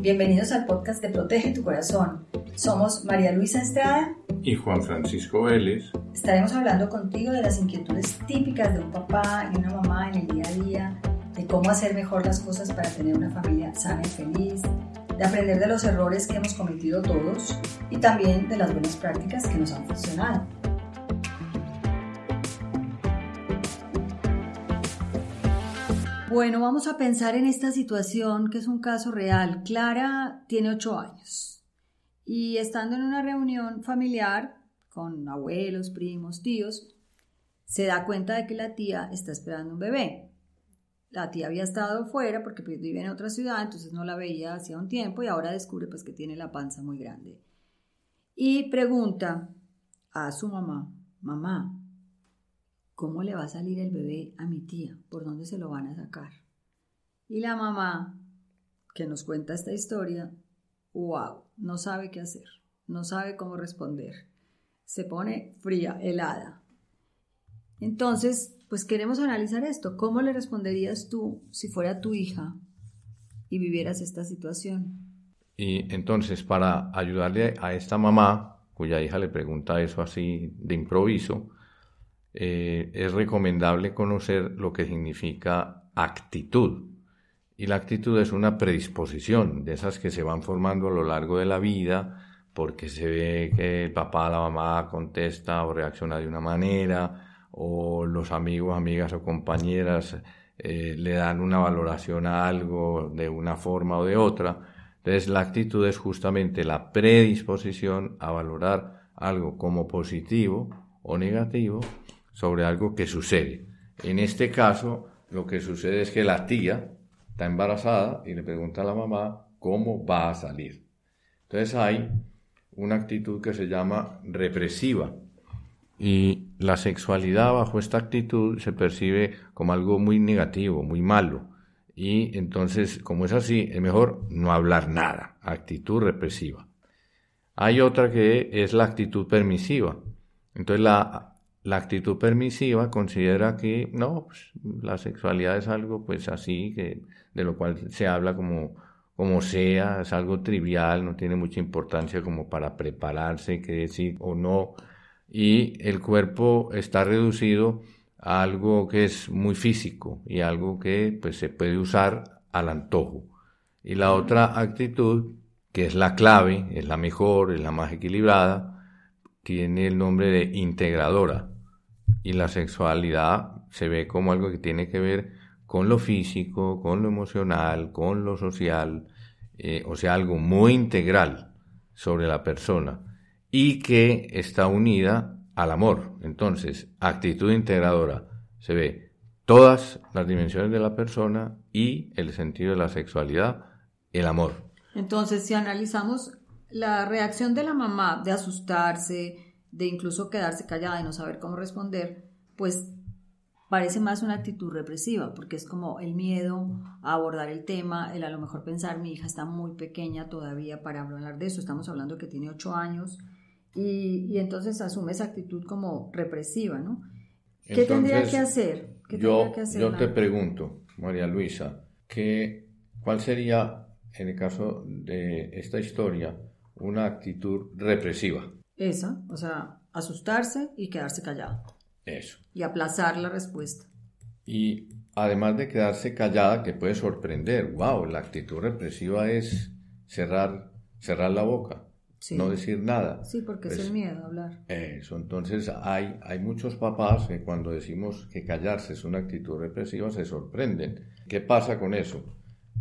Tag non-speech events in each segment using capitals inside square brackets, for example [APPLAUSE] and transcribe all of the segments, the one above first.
Bienvenidos al podcast de Protege tu Corazón. Somos María Luisa Estrada y Juan Francisco Vélez. Estaremos hablando contigo de las inquietudes típicas de un papá y una mamá en el día a día, de cómo hacer mejor las cosas para tener una familia sana y feliz, de aprender de los errores que hemos cometido todos y también de las buenas prácticas que nos han funcionado. Bueno, vamos a pensar en esta situación que es un caso real. Clara tiene ocho años y estando en una reunión familiar con abuelos, primos, tíos, se da cuenta de que la tía está esperando un bebé. La tía había estado fuera porque pues, vive en otra ciudad, entonces no la veía hacía un tiempo y ahora descubre pues que tiene la panza muy grande. Y pregunta a su mamá, mamá, ¿cómo le va a salir el bebé a mi tía? ¿Por dónde se lo van a sacar? Y la mamá, que nos cuenta esta historia, wow, no sabe qué hacer, no sabe cómo responder. Se pone fría, helada. Entonces, pues queremos analizar esto. ¿Cómo le responderías tú si fuera tu hija y vivieras esta situación? Y entonces, para ayudarle a esta mamá, cuya hija le pregunta eso así de improviso, eh, es recomendable conocer lo que significa actitud. Y la actitud es una predisposición de esas que se van formando a lo largo de la vida porque se ve que el papá, la mamá contesta o reacciona de una manera o los amigos, amigas o compañeras eh, le dan una valoración a algo de una forma o de otra. Entonces la actitud es justamente la predisposición a valorar algo como positivo o negativo sobre algo que sucede. En este caso, lo que sucede es que la tía está embarazada y le pregunta a la mamá cómo va a salir. Entonces hay una actitud que se llama represiva. Y la sexualidad bajo esta actitud se percibe como algo muy negativo, muy malo. Y entonces, como es así, es mejor no hablar nada, actitud represiva. Hay otra que es la actitud permisiva. Entonces la la actitud permisiva considera que no, pues, la sexualidad es algo pues así, que, de lo cual se habla como, como sea, es algo trivial, no tiene mucha importancia como para prepararse, que decir o no, y el cuerpo está reducido a algo que es muy físico y algo que pues se puede usar al antojo. Y la otra actitud, que es la clave, es la mejor, es la más equilibrada, tiene el nombre de integradora y la sexualidad se ve como algo que tiene que ver con lo físico, con lo emocional, con lo social, eh, o sea, algo muy integral sobre la persona y que está unida al amor. Entonces, actitud integradora se ve todas las dimensiones de la persona y el sentido de la sexualidad, el amor. Entonces, si analizamos la reacción de la mamá de asustarse, de incluso quedarse callada y no saber cómo responder, pues parece más una actitud represiva, porque es como el miedo a abordar el tema, el a lo mejor pensar, mi hija está muy pequeña todavía para hablar de eso, estamos hablando que tiene ocho años, y, entonces asume esa actitud como represiva, ¿no? ¿Qué tendría que hacer? yo, yo te pregunto, María Luisa, ¿qué, ¿cuál sería, en el caso de esta historia, una actitud represiva? Esa, o sea, asustarse y quedarse callado. Eso. Y aplazar la respuesta. Y además de quedarse callada, que puede sorprender, wow, la actitud represiva es cerrar, cerrar la boca, no decir nada. Sí, porque es pues el miedo a hablar. Eso, entonces hay, hay muchos papás que cuando decimos que callarse es una actitud represiva se sorprenden. ¿Qué pasa con eso?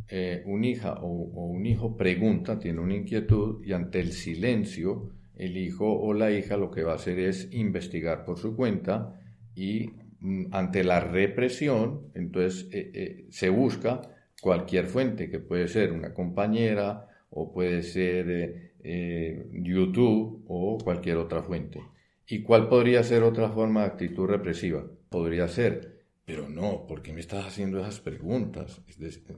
Eh, un hija o un hijo pregunta, tiene una inquietud y ante el silencio el hijo o la hija lo que va a hacer es investigar por su cuenta y mm, ante la represión, entonces eh, eh, se busca cualquier fuente, que puede ser una compañera o puede ser eh, YouTube o cualquier otra fuente. ¿Y cuál podría ser otra forma de actitud represiva? Podría ser, pero no, ¿por qué me estás haciendo esas preguntas?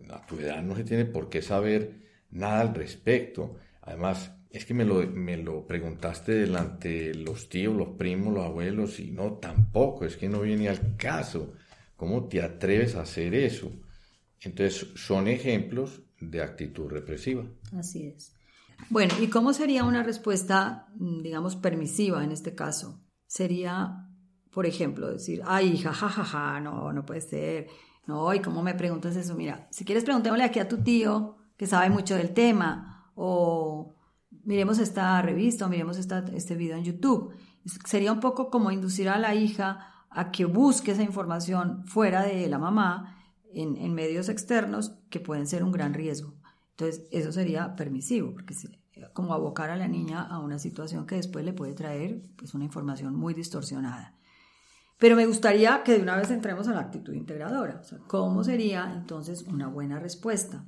A tu edad no se tiene por qué saber nada al respecto. Además, es que me lo, me lo preguntaste delante los tíos, los primos, los abuelos, y no, tampoco, es que no viene al caso. ¿Cómo te atreves a hacer eso? Entonces, son ejemplos de actitud represiva. Así es. Bueno, ¿y cómo sería una respuesta, digamos, permisiva en este caso? Sería, por ejemplo, decir, ay, hija, jajaja, no, no puede ser. No, ¿y cómo me preguntas eso? Mira, si quieres preguntémosle aquí a tu tío, que sabe mucho del tema, o miremos esta revista, o miremos este video en YouTube. Sería un poco como inducir a la hija a que busque esa información fuera de la mamá, en, en medios externos, que pueden ser un gran riesgo. Entonces, eso sería permisivo, porque es como abocar a la niña a una situación que después le puede traer pues, una información muy distorsionada. Pero me gustaría que de una vez entremos a la actitud integradora. ¿Cómo sería entonces una buena respuesta?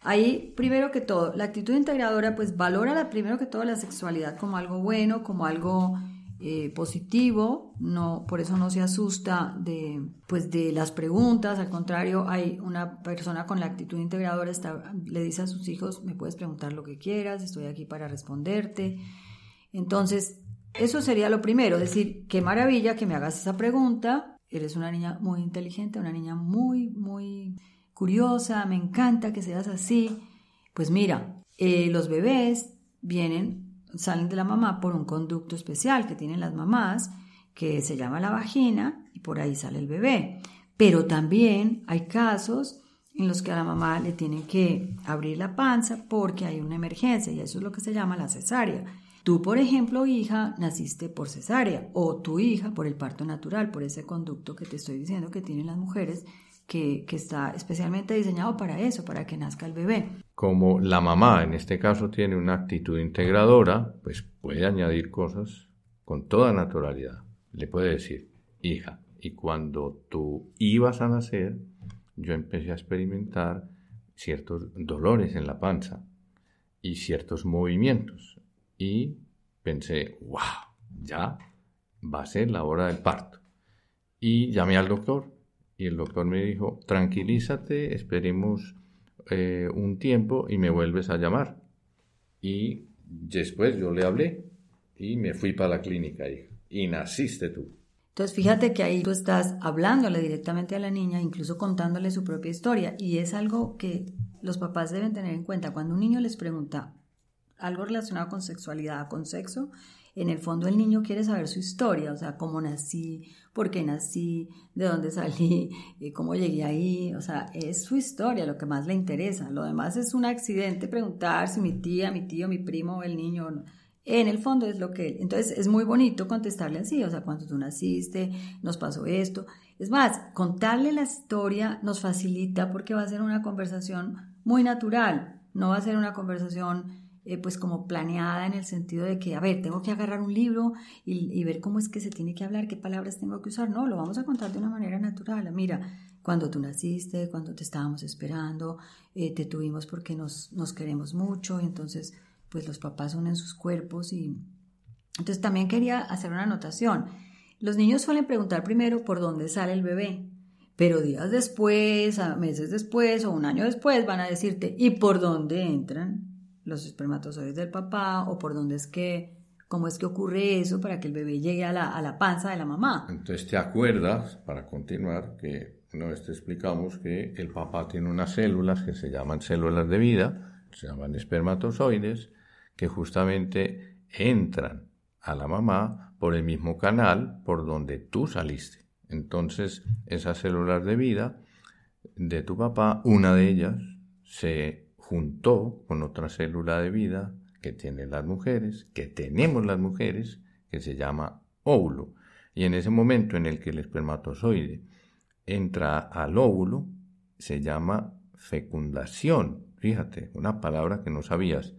Ahí, primero que todo, la actitud integradora pues valora la, primero que todo la sexualidad como algo bueno, como algo eh, positivo, no, por eso no se asusta de, pues de las preguntas, al contrario, hay una persona con la actitud integradora, está, le dice a sus hijos, me puedes preguntar lo que quieras, estoy aquí para responderte. Entonces, eso sería lo primero, decir, qué maravilla que me hagas esa pregunta, eres una niña muy inteligente, una niña muy, muy curiosa, me encanta que seas así. Pues mira, eh, los bebés vienen salen de la mamá por un conducto especial que tienen las mamás, que se llama la vagina, y por ahí sale el bebé. Pero también hay casos en los que a la mamá le tienen que abrir la panza porque hay una emergencia y eso es lo que se llama la cesárea. Tú, por ejemplo, hija, naciste por cesárea o tu hija por el parto natural, por ese conducto que te estoy diciendo que tienen las mujeres que, está especialmente diseñado para eso, para que nazca el bebé. Como la mamá en este caso tiene una actitud integradora, pues puede añadir cosas con toda naturalidad. Le puede decir, hija, y cuando tú ibas a nacer, yo empecé a experimentar ciertos dolores en la panza y ciertos movimientos. Y pensé, wow, ya va a ser la hora del parto. Y llamé al doctor y el doctor me dijo, tranquilízate, esperemos eh, un tiempo y me vuelves a llamar. Y después yo le hablé y me fui para la clínica, y naciste tú. Entonces fíjate que ahí tú estás hablándole directamente a la niña, incluso contándole su propia historia, y es algo que los papás deben tener en cuenta. Cuando un niño les pregunta algo relacionado con sexualidad, con sexo, en el fondo el niño quiere saber su historia, o sea, cómo nací, por qué nací, de dónde salí, [LAUGHS] eh, cómo llegué ahí, o sea, es su historia lo que más le interesa. Lo demás es un accidente preguntar si mi tía, mi tío, mi primo, el niño, en el fondo es lo que Entonces es muy bonito contestarle así, o sea, cuando tú naciste, nos pasó esto. Es más, contarle la historia nos facilita porque va a ser una conversación muy natural, no va a ser una conversación eh, pues como planeada en el sentido de que, a ver, tengo que agarrar un libro y, ver cómo es que se tiene que hablar, qué palabras tengo que usar. No, lo vamos a contar de una manera natural. Mira, cuando tú naciste, cuando te estábamos esperando, eh, te tuvimos porque nos, nos queremos mucho y entonces pues los papás unen sus cuerpos y entonces también quería hacer una anotación. Los niños suelen preguntar primero por dónde sale el bebé, pero días después, meses después o un año después van a decirte, ¿y por dónde entran? Los espermatozoides del papá o por dónde es que, cómo es que ocurre eso para que el bebé llegue a la, a la panza de la mamá. Entonces te acuerdas, para continuar, que una vez te explicamos que el papá tiene unas células que se llaman células de vida, se llaman espermatozoides, que justamente entran a la mamá por el mismo canal por donde tú saliste. Entonces, esas células de vida de tu papá, una de ellas se juntó con otra célula de vida que tienen las mujeres, que tenemos las mujeres, que se llama óvulo. Y en ese momento en el que el espermatozoide entra al óvulo, se llama fecundación. Fíjate, una palabra que no sabías.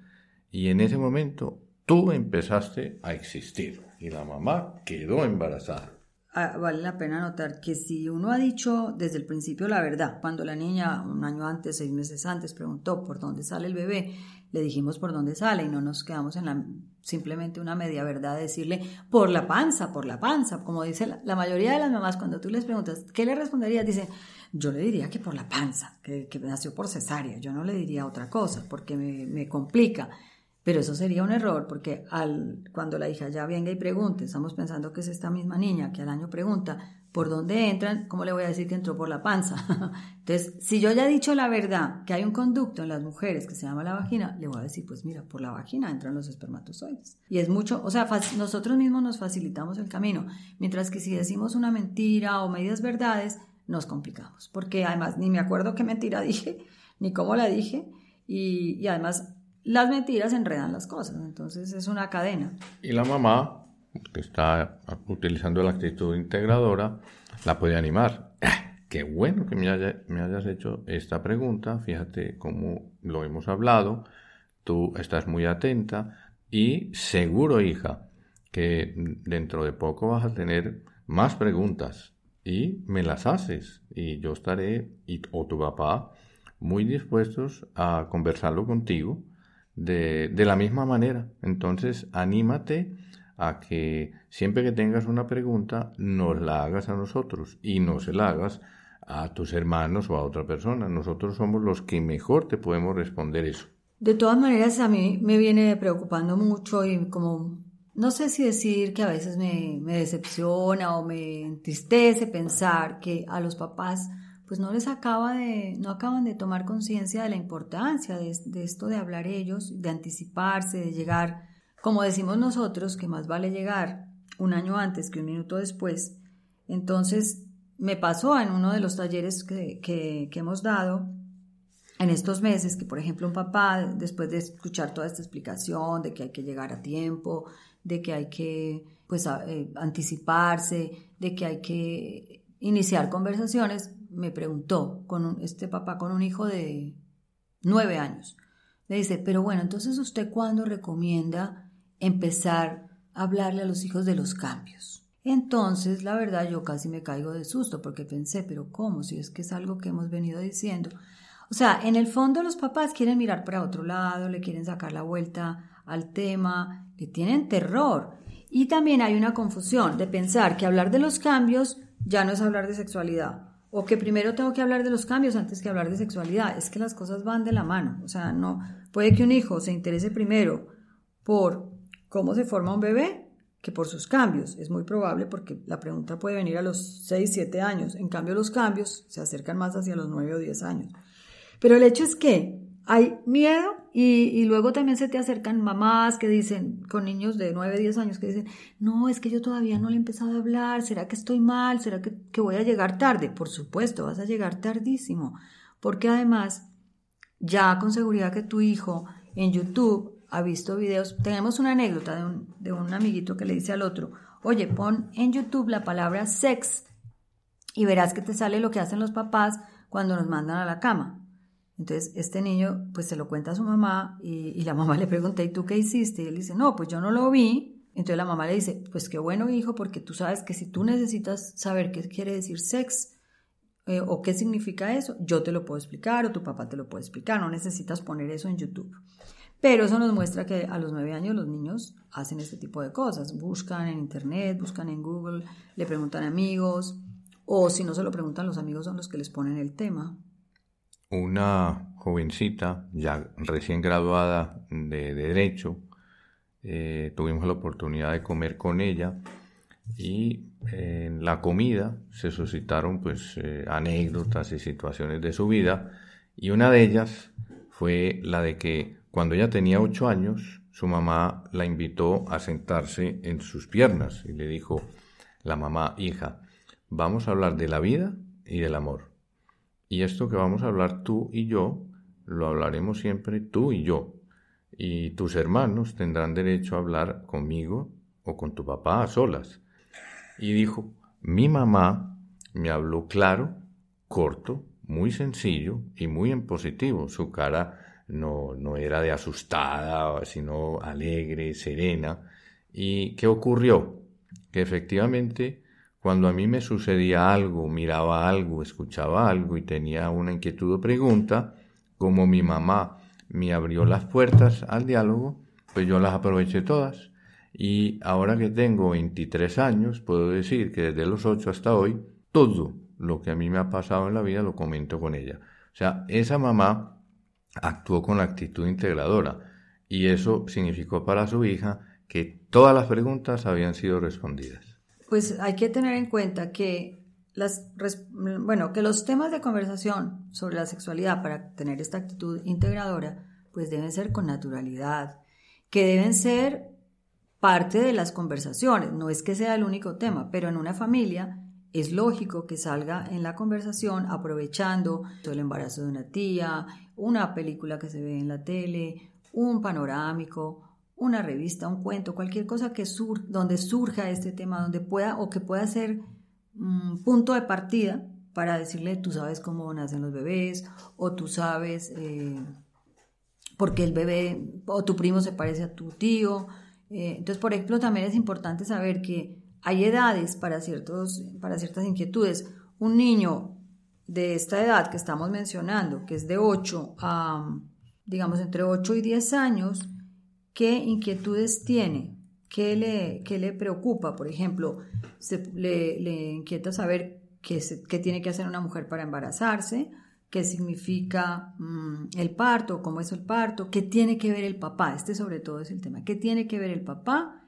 Y en ese momento tú empezaste a existir y la mamá quedó embarazada. Vale la pena notar que si uno ha dicho desde el principio la verdad, cuando la niña un año antes, seis meses antes, preguntó por dónde sale el bebé, le dijimos por dónde sale y no nos quedamos en la simplemente una media verdad de decirle por la panza, por la panza, como dice la, mayoría de las mamás cuando tú les preguntas, ¿qué le responderías? Dicen, yo le diría que por la panza, que, nació por cesárea, yo no le diría otra cosa porque me, me complica. Pero eso sería un error porque al, cuando la hija ya venga y pregunte, estamos pensando que es esta misma niña que al año pregunta por dónde entran, ¿cómo le voy a decir que entró por la panza? [LAUGHS] Entonces, si yo ya he dicho la verdad, que hay un conducto en las mujeres que se llama la vagina, le voy a decir, pues mira, por la vagina entran los espermatozoides. Y es mucho, o sea, nosotros mismos nos facilitamos el camino, mientras que si decimos una mentira o medias verdades, nos complicamos, porque además ni me acuerdo qué mentira [LAUGHS] dije, ni cómo la dije, y, y además las mentiras enredan las cosas, entonces es una cadena. Y la mamá que está utilizando la actitud integradora, la puede animar. Ah, qué bueno que me, hayas hecho esta pregunta, fíjate cómo lo hemos hablado, tú estás muy atenta y seguro, hija, que dentro de poco vas a tener más preguntas y me las haces y yo estaré, y, o tu papá, muy dispuestos a conversarlo contigo de, de la misma manera. Entonces, anímate a que siempre que tengas una pregunta nos la hagas a nosotros y no se la hagas a tus hermanos o a otra persona. Nosotros somos los que mejor te podemos responder eso. De todas maneras, a mí me viene preocupando mucho y como, no sé si decir que a veces me, decepciona o me entristece pensar que a los papás pues no les acaba de, no acaban de tomar conciencia de la importancia de, esto de hablar ellos, de anticiparse, de llegar como decimos nosotros, que más vale llegar un año antes que un minuto después, entonces me pasó en uno de los talleres que, hemos dado en estos meses que, por ejemplo, un papá, después de escuchar toda esta explicación de que hay que llegar a tiempo, de que hay que pues, eh, anticiparse, de que hay que iniciar conversaciones, me preguntó con este papá con un hijo de nueve años. Le dice, pero bueno, entonces usted cuándo recomienda empezar a hablarle a los hijos de los cambios. Entonces, la verdad, yo casi me caigo de susto porque pensé, pero ¿cómo? Si es que es algo que hemos venido diciendo. O sea, en el fondo los papás quieren mirar para otro lado, le quieren sacar la vuelta al tema, le tienen terror. Y también hay una confusión de pensar que hablar de los cambios ya no es hablar de sexualidad. O que primero tengo que hablar de los cambios antes que hablar de sexualidad. Es que las cosas van de la mano. O sea, no. Puede que un hijo se interese primero por ¿Cómo se forma un bebé? Que por sus cambios. Es muy probable porque la pregunta puede venir a los 6, 7 años. En cambio, los cambios se acercan más hacia los 9 o 10 años. Pero el hecho es que hay miedo y, luego también se te acercan mamás que dicen, con niños de 9, 10 años, que dicen, no, es que yo todavía no le he empezado a hablar, ¿será que estoy mal? ¿Será que, que voy a llegar tarde? Por supuesto, vas a llegar tardísimo, porque además, ya con seguridad que tu hijo en YouTube ha visto videos. Tenemos una anécdota de un, de un amiguito que le dice al otro, oye, pon en YouTube la palabra sex y verás que te sale lo que hacen los papás cuando nos mandan a la cama. Entonces, este niño, pues se lo cuenta a su mamá y, la [LAUGHS] mamá le pregunta, ¿y tú qué hiciste? Y él dice, no, pues yo no lo vi. Entonces la mamá le dice, pues qué bueno, hijo, porque tú sabes que si tú necesitas saber qué quiere decir sex eh, o qué significa eso, yo te lo puedo explicar o tu papá te lo puede explicar, no necesitas poner eso en YouTube. Pero eso nos muestra que a los nueve años los niños hacen este tipo de cosas. Buscan en Internet, buscan en Google, le preguntan a amigos, o si no se lo preguntan, los amigos son los que les ponen el tema. Una jovencita, ya recién graduada de, Derecho, eh, tuvimos la oportunidad de comer con ella y en la comida se suscitaron pues eh, anécdotas y situaciones de su vida y una de ellas fue la de que cuando ella tenía ocho años, su mamá la invitó a sentarse en sus piernas y le dijo, la mamá, hija, vamos a hablar de la vida y del amor. Y esto que vamos a hablar tú y yo, lo hablaremos siempre tú y yo. Y tus hermanos tendrán derecho a hablar conmigo o con tu papá a solas. Y dijo, mi mamá me habló claro, corto, muy sencillo y muy en positivo. Su cara no, no era de asustada, sino alegre, serena. ¿Y qué ocurrió? Que efectivamente cuando a mí me sucedía algo, miraba algo, escuchaba algo y tenía una inquietud o pregunta, como mi mamá me abrió las puertas al diálogo, pues yo las aproveché todas. Y ahora que tengo 23 años, puedo decir que desde los 8 hasta hoy, todo lo que a mí me ha pasado en la vida lo comento con ella. O sea, esa mamá actuó con actitud integradora y eso significó para su hija que todas las preguntas habían sido respondidas. Pues hay que tener en cuenta que las, bueno, que los temas de conversación sobre la sexualidad para tener esta actitud integradora, pues deben ser con naturalidad, que deben ser parte de las conversaciones, no es que sea el único tema, pero en una familia es lógico que salga en la conversación aprovechando el embarazo de una tía, una película que se ve en la tele, un panorámico, una revista, un cuento, cualquier cosa que sur donde surja este tema, donde pueda o que pueda ser un punto de partida para decirle, tú sabes cómo nacen los bebés, o tú sabes eh, por qué el bebé o tu primo se parece a tu tío. Eh, entonces, por ejemplo, también es importante saber que hay edades para, ciertos, para ciertas inquietudes. Un niño de esta edad que estamos mencionando, que es de 8 a, digamos, entre 8 y 10 años, ¿qué inquietudes tiene? ¿Qué le, qué le preocupa? Por ejemplo, le, inquieta saber qué, qué, tiene que hacer una mujer para embarazarse, qué significa mm, el parto, cómo es el parto, qué tiene que ver el papá. Este sobre todo es el tema. ¿Qué tiene que ver el papá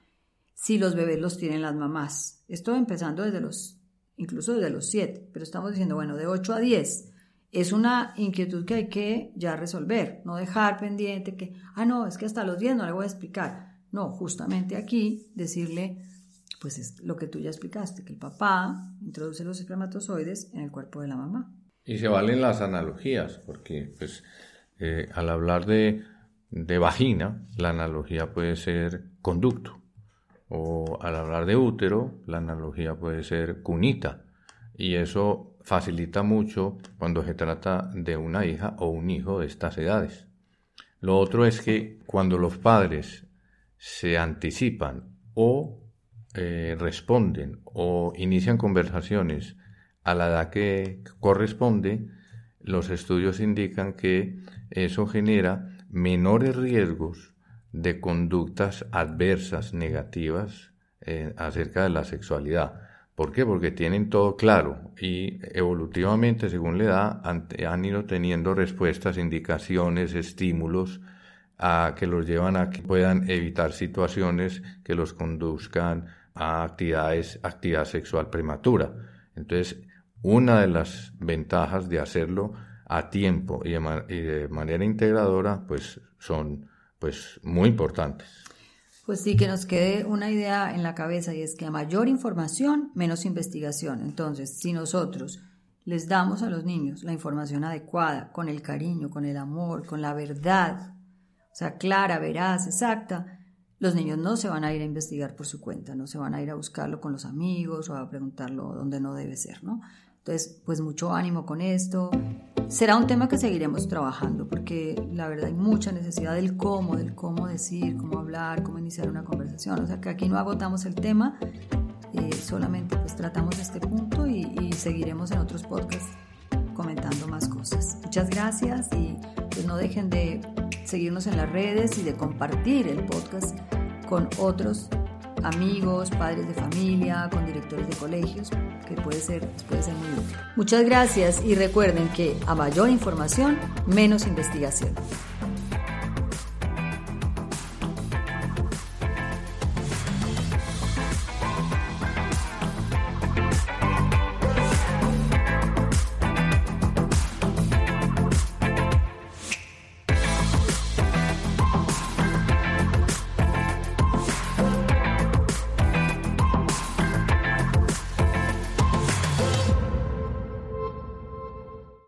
si los bebés los tienen las mamás? Esto empezando desde los, incluso desde los 7, pero estamos diciendo, bueno, de 8 a 10. Es una inquietud que hay que ya resolver, no dejar pendiente que, ah, no, es que hasta los 10 no le voy a explicar. No, justamente aquí decirle, pues es lo que tú ya explicaste, que el papá introduce los espermatozoides en el cuerpo de la mamá. Y se valen las analogías, porque pues eh, al hablar de, de vagina, la analogía puede ser conducto, o al hablar de útero, la analogía puede ser cunita, y eso facilita mucho cuando se trata de una hija o un hijo de estas edades. Lo otro es que cuando los padres se anticipan o eh, responden o inician conversaciones a la edad que corresponde, los estudios indican que eso genera menores riesgos de conductas adversas, negativas eh, acerca de la sexualidad. ¿Por qué? Porque tienen todo claro y evolutivamente, según la edad, han ido teniendo respuestas, indicaciones, estímulos a que los llevan a que puedan evitar situaciones que los conduzcan a actividades, actividad sexual prematura. Entonces, una de las ventajas de hacerlo a tiempo y de, manera integradora, pues son pues muy importantes. Pues sí, que nos quede una idea en la cabeza y es que a mayor información, menos investigación. Entonces, si nosotros les damos a los niños la información adecuada, con el cariño, con el amor, con la verdad, o sea, clara, veraz, exacta, los niños no se van a ir a investigar por su cuenta, no se van a ir a buscarlo con los amigos o a preguntarlo donde no debe ser, ¿no? Entonces, pues mucho ánimo con esto. Será un tema que seguiremos trabajando porque la verdad hay mucha necesidad del cómo, del cómo decir, cómo hablar, cómo iniciar una conversación. O sea que aquí no agotamos el tema, eh, solamente pues tratamos este punto y, y seguiremos en otros podcasts comentando más cosas. Muchas gracias y pues no dejen de seguirnos en las redes y de compartir el podcast con otros amigos, padres de familia, con directores de colegios, que puede ser, puede ser muy útil. Muchas gracias y recuerden que a mayor información, menos investigación.